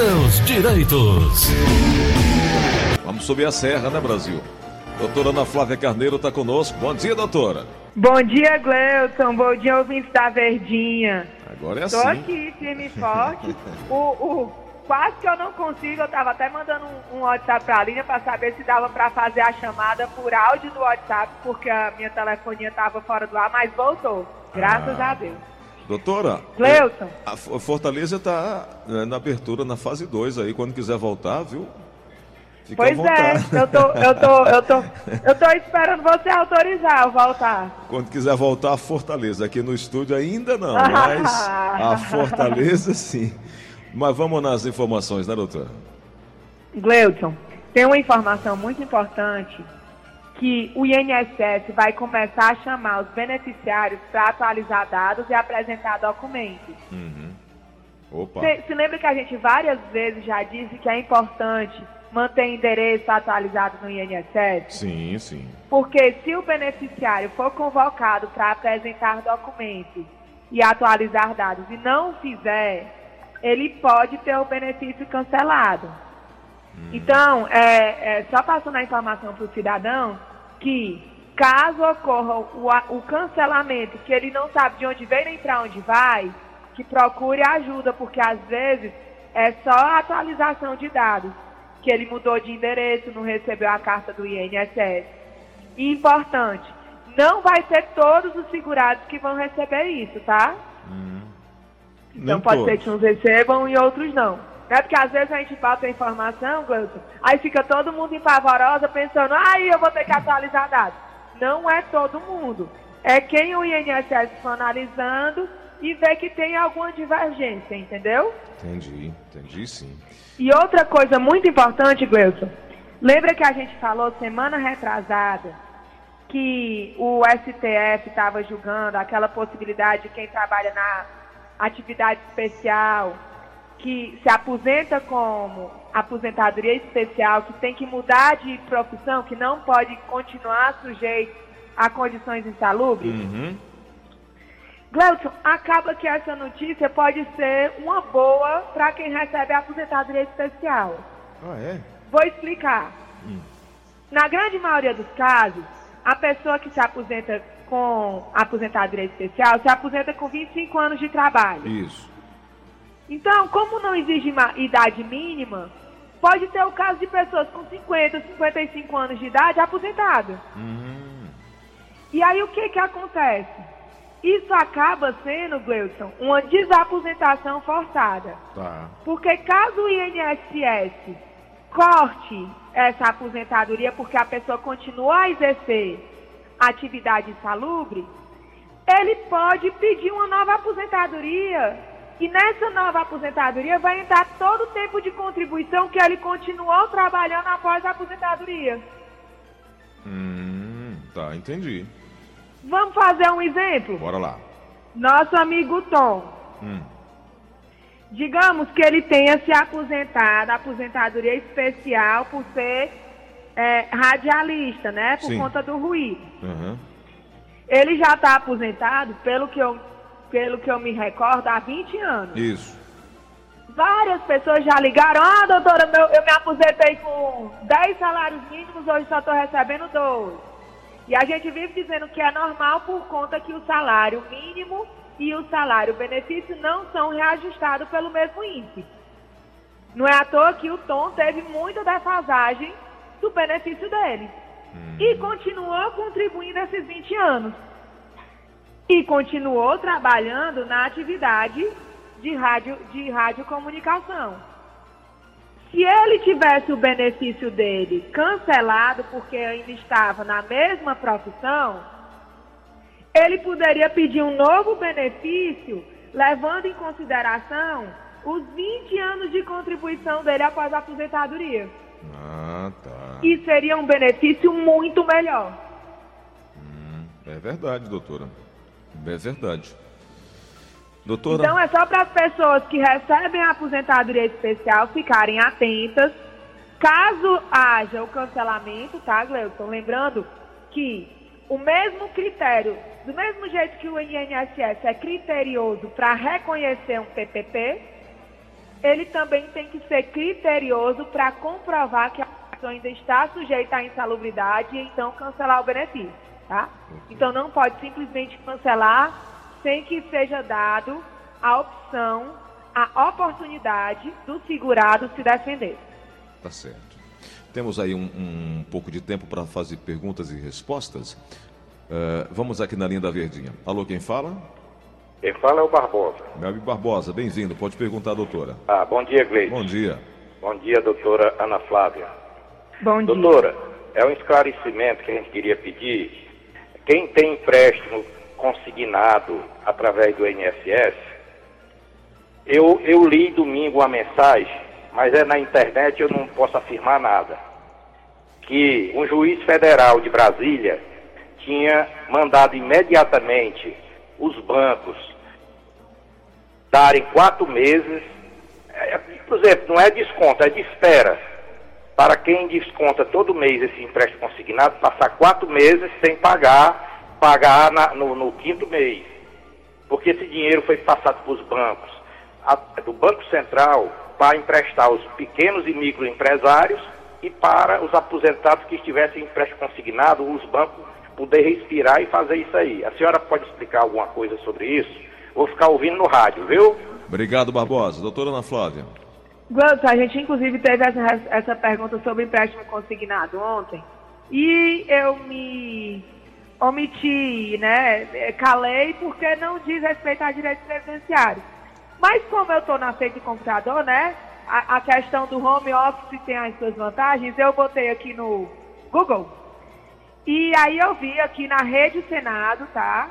seus direitos. Vamos subir a serra, né, Brasil? Doutora Ana Flávia Carneiro está conosco. Bom dia, doutora. Bom dia, Gleuton. Bom dia, ouvintes da Verdinha. Agora é Tô assim. aqui, firme e forte. o, o, quase que eu não consigo. Eu tava até mandando um, um WhatsApp pra linha pra saber se dava pra fazer a chamada por áudio do WhatsApp, porque a minha telefonia tava fora do ar, mas voltou. Graças Ah. a Deus. Doutora, Gleuton. a F- Fortaleza está na abertura na fase 2 aí, quando quiser voltar, viu? Fica Pois é, eu tô, eu tô, eu tô, eu tô esperando você autorizar eu voltar. Quando quiser voltar a Fortaleza, aqui no estúdio ainda não, mas a Fortaleza sim. Mas vamos nas informações, né, doutora? Gleuton, tem uma informação muito importante que o INSS vai começar a chamar os beneficiários para atualizar dados e apresentar documentos. Opa. Se, se lembra que a gente várias vezes já disse que é importante manter endereço atualizado no INSS? Sim, sim. Porque se o beneficiário for convocado para apresentar documentos e atualizar dados e não fizer, ele pode ter o benefício cancelado. Então, é, é, só passando a informação para o cidadão que caso ocorra o, o cancelamento, que ele não sabe de onde vem nem para onde vai, que procure ajuda, porque às vezes é só a atualização de dados, que ele mudou de endereço, não recebeu a carta do INSS. E importante, não vai ser todos os segurados que vão receber isso, tá? Então Nem pode todos. ser que uns recebam e outros não. É porque às vezes a gente bota a informação, Gleuton, aí fica todo mundo empavorosa pensando, aí eu vou ter que atualizar dados. Não é todo mundo. É quem o INSS for analisando e vê que tem alguma divergência, entendeu? Entendi, entendi sim. E outra coisa muito importante, Gleuton, lembra que a gente falou semana retrasada que o STF estava julgando aquela possibilidade de quem trabalha na atividade especial, que se aposenta como aposentadoria especial, que tem que mudar de profissão, que não pode continuar sujeito a condições insalubres? Uhum. Gleuton, acaba que essa notícia pode ser uma boa para quem recebe a aposentadoria especial. Ah, é? Vou explicar. Na grande maioria dos casos, a pessoa que se aposenta com aposentadoria especial se aposenta com 25 anos de trabalho. Isso. Então, como não exige uma idade mínima, pode ter o caso de pessoas com 50, 55 anos de idade aposentadas. E aí o que que acontece? Isso acaba sendo, Gleuton, uma desaposentação forçada. Tá. Porque caso o INSS corte essa aposentadoria porque a pessoa continua a exercer atividade insalubre, ele pode pedir uma nova aposentadoria. E nessa nova aposentadoria vai entrar todo o tempo de contribuição que ele continuou trabalhando após a aposentadoria. Hum, tá, entendi. Vamos fazer um exemplo? Bora lá. Nosso amigo Tom. Hum. Digamos que ele tenha se aposentado, aposentadoria especial por ser é, radialista, né? Por Sim. conta do ruído. Aham. Ele já está aposentado, pelo que, eu, pelo que eu me recordo, há 20 anos. Isso. Várias pessoas já ligaram, ah, doutora, meu- eu me aposentei com 10 salários mínimos, hoje só estou recebendo 12. E a gente vive dizendo que é normal por conta que o salário mínimo e o salário benefício não são reajustados pelo mesmo índice. Não é à toa que o Tom teve muita defasagem do benefício dele. E continuou contribuindo esses 20 anos. E continuou trabalhando na atividade de rádio de radiocomunicação. Se ele tivesse o benefício dele cancelado porque ainda estava na mesma profissão, ele poderia pedir um novo benefício, levando em consideração os 20 anos de contribuição dele após a aposentadoria. Ah, tá. E seria um benefício muito melhor. É verdade, doutora. É verdade. Doutora, Então é só para as pessoas que recebem a aposentadoria especial ficarem atentas. Caso haja o cancelamento, tá, Gleuton? Lembrando que o mesmo critério, do mesmo jeito que o INSS é criterioso para reconhecer um PPP, ele também tem que ser criterioso para comprovar que a pessoa ainda está sujeita à insalubridade e então cancelar o benefício, tá? Então não pode simplesmente cancelar sem que seja dado a opção, a oportunidade do segurado se defender. Tá certo. Temos aí um, um pouco de tempo para fazer perguntas e respostas. Uh, vamos aqui na linha da Verdinha. Alô, quem fala? Quem fala é o Barbosa. Meu amigo Barbosa, bem-vindo. Pode perguntar, doutora. Ah, bom dia, Gleide. Bom dia. Bom dia, doutora Ana Flávia. Bom dia. Doutora, é um esclarecimento que a gente queria pedir. Quem tem empréstimo consignado através do INSS, eu, eu li domingo uma mensagem, mas é na internet eu não posso afirmar nada. Que um juiz federal de Brasília tinha mandado imediatamente os bancos darem quatro meses, é, por exemplo, não é desconto, é de espera. Para quem desconta todo mês esse empréstimo consignado, passar quatro meses sem pagar, pagar na, no, no, quinto mês. Porque esse dinheiro foi passado para os bancos, a, do Banco Central, para emprestar aos pequenos e microempresários e para os aposentados que estivessem empréstimo consignado, os bancos poder respirar e fazer isso aí. A senhora pode explicar alguma coisa sobre isso? Vou ficar ouvindo no rádio, viu? Obrigado, Barbosa. Doutora Ana Flávia. Gleuton, a gente inclusive teve essa, essa pergunta sobre empréstimo consignado ontem. E eu me omiti, né? Calei porque não diz respeito a direitos previdenciários. Mas como eu estou na frente do computador, né? A, a, questão do home office tem as suas vantagens. Eu botei aqui no Google e aí eu vi aqui na Rede Senado, tá?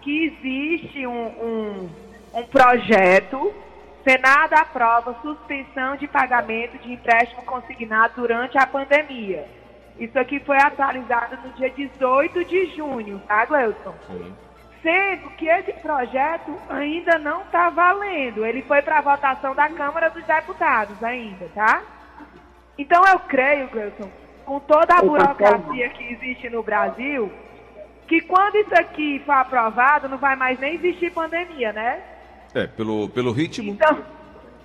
Que existe um, um, um projeto. Senado aprova suspensão de pagamento de empréstimo consignado durante a pandemia. Isso aqui foi atualizado no dia 18 de junho, tá, Gleuton? Sim. Sendo que esse projeto ainda não está valendo. Ele foi para votação da Câmara dos Deputados ainda, tá? Então eu creio, Gleuton, com toda a burocracia que existe no Brasil, que quando isso aqui for aprovado, não vai mais nem existir pandemia, né? É, pelo, pelo ritmo. Então,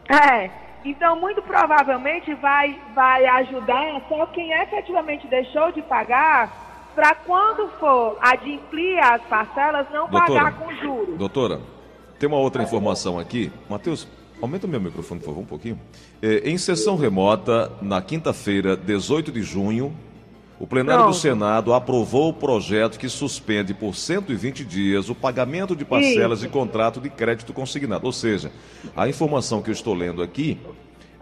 é, então muito provavelmente vai, vai ajudar só quem efetivamente deixou de pagar para quando for adimplir as parcelas não doutora, pagar com juros. Doutora, tem uma outra informação aqui. Matheus, Aumenta o meu microfone, por favor, um pouquinho. É, em sessão remota, na quinta-feira, 18 de junho, o plenário Pronto. do Senado aprovou o projeto que suspende por 120 dias o pagamento de parcelas Isso. de contrato de crédito consignado. Ou seja, a informação que eu estou lendo aqui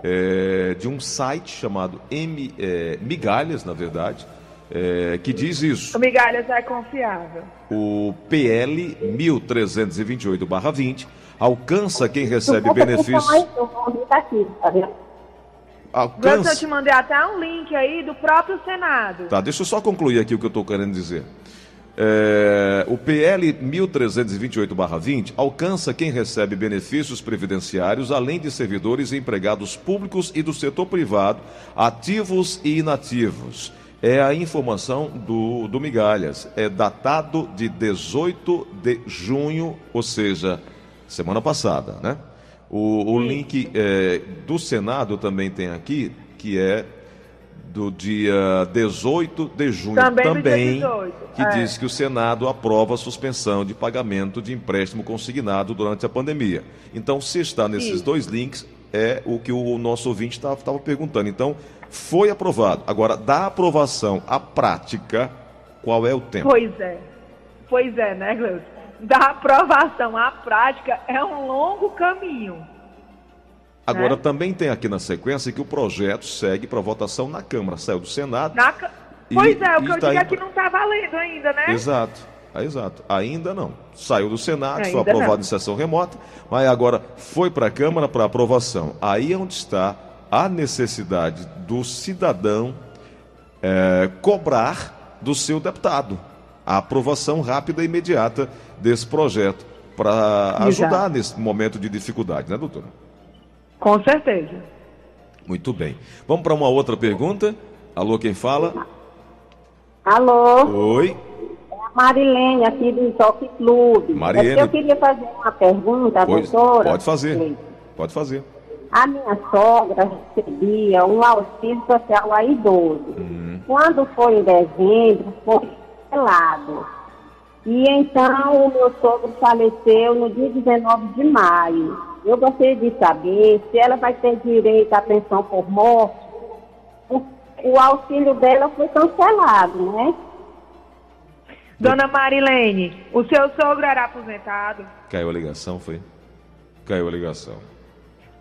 é de um site chamado M, é, Migalhas, na verdade, é, que diz isso. O Migalhas é confiável. O PL 1328-20 alcança quem recebe benefícios. Alcança... Eu te mandei até um link aí do próprio Senado. Tá, deixa eu só concluir aqui o que eu estou querendo dizer. É, o PL 1328-20 alcança quem recebe benefícios previdenciários, além de servidores e empregados públicos e do setor privado, ativos e inativos. É a informação do, do Migalhas. É datado de 18 de junho, ou seja, semana passada, né? O, o link é, do Senado também tem aqui, que é do dia 18 de junho também, também 18, que é. diz que o Senado aprova a suspensão de pagamento de empréstimo consignado durante a pandemia. Então, se está nesses Isso. dois links, é o que o nosso ouvinte estava perguntando. Então, foi aprovado. Agora, da aprovação à prática, qual é o tempo? Pois é. Pois é, né, Gleuson? Da aprovação à prática é um longo caminho. Agora, né? também tem aqui na sequência que o projeto segue para votação na Câmara, saiu do Senado. Na... E, pois é, o que eu digo é que não está valendo ainda, né? Exato, é, exato. Ainda não. Saiu do Senado, ainda foi aprovado não. em sessão remota, mas agora foi para a Câmara para aprovação. Aí é onde está a necessidade do cidadão é, cobrar do seu deputado a aprovação rápida e imediata desse projeto para ajudar nesse momento de dificuldade, né, doutora? Com certeza. Muito bem. Vamos para uma outra pergunta. Alô, quem fala? Alô. Oi. É a Marilene, aqui do Jockey Clube. Marilene. É eu queria fazer uma pergunta, pois, doutora. Pode fazer. Pode fazer. A minha sogra recebia um auxílio social a idoso. Quando foi em dezembro, foi E então o meu sogro faleceu no dia 19 de maio. Eu gostaria de saber se ela vai ter direito à pensão por morte. O, o auxílio dela foi cancelado, né? Dona Marilene, o seu sogro era aposentado? Caiu a ligação, foi? Caiu a ligação.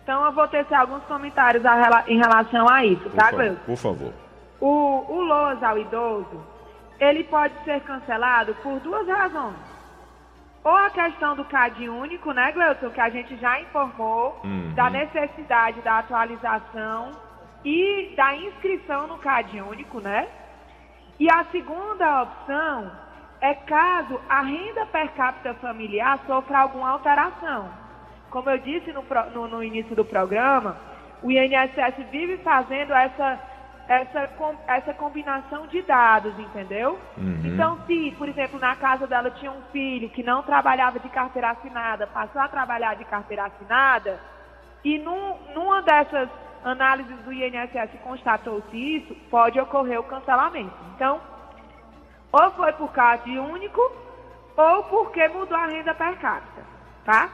Então eu vou tecer alguns comentários a em relação a isso, Por, tá, Gleuton? por favor. O, o LOAS ao idoso, ele pode ser cancelado por duas razões. Ou a questão do CAD único, né, Gleuton, que a gente já informou, Uhum. da necessidade da atualização e da inscrição no CAD único, né? E a segunda opção é caso a renda per capita familiar sofra alguma alteração. Como eu disse no, no- no início do programa, o INSS vive fazendo essa, essa, com- essa combinação de dados, entendeu? Então, se, por exemplo, na casa dela tinha um filho que não trabalhava de carteira assinada, passou a trabalhar de carteira assinada, e num, numa dessas análises do INSS constatou-se isso, pode ocorrer o cancelamento. Então, ou foi por CAD único, ou porque mudou a renda per capita, tá?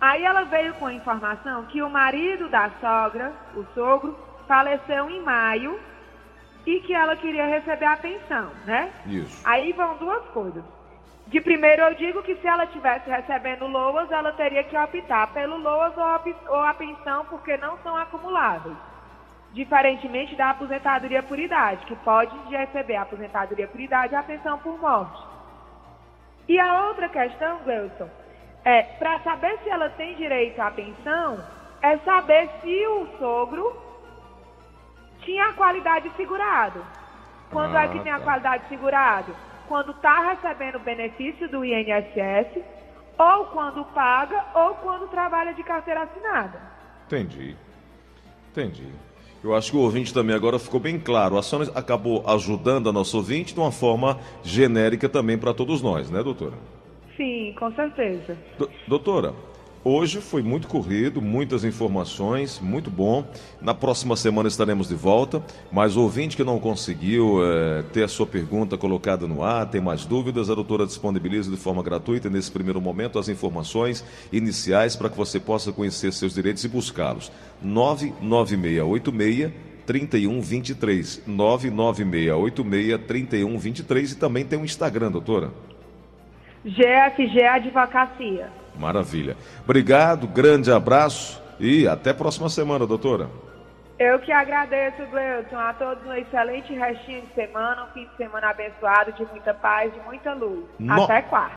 Aí ela veio com a informação que o marido da sogra, o sogro, faleceu em maio e que ela queria receber a pensão, né? Isso. Aí vão duas coisas. De primeiro, eu digo que se ela estivesse recebendo LOAS, ela teria que optar pelo LOAS ou a, ou a pensão, porque não são acumuláveis. Diferentemente da aposentadoria por idade, que pode receber a aposentadoria por idade e a pensão por morte. E a outra questão, Gleuson, é para saber se ela tem direito à pensão, é saber se o sogro tinha a qualidade de segurado. Quando é que Ah, tem a qualidade de segurado? Quando está recebendo o benefício do INSS, ou quando paga, ou quando trabalha de carteira assinada. Entendi. Entendi. Eu acho que o ouvinte também agora ficou bem claro. A senhora acabou ajudando a nossa ouvinte de uma forma genérica também para todos nós, né, doutora? Sim, com certeza. Do- doutora, hoje foi muito corrido, muitas informações, muito bom. Na próxima semana estaremos de volta, mas o ouvinte que não conseguiu eh, ter a sua pergunta colocada no ar, tem mais dúvidas, a doutora disponibiliza de forma gratuita nesse primeiro momento as informações iniciais para que você possa conhecer seus direitos e buscá-los. 99686 3123 99686 3123 e também tem um Instagram, doutora. GFG Advocacia. Maravilha. Obrigado, grande abraço e até a próxima semana, doutora. Eu que agradeço, Gleuton, a todos um excelente restinho de semana, um fim de semana abençoado, de muita paz, de muita luz. No- Até quarta.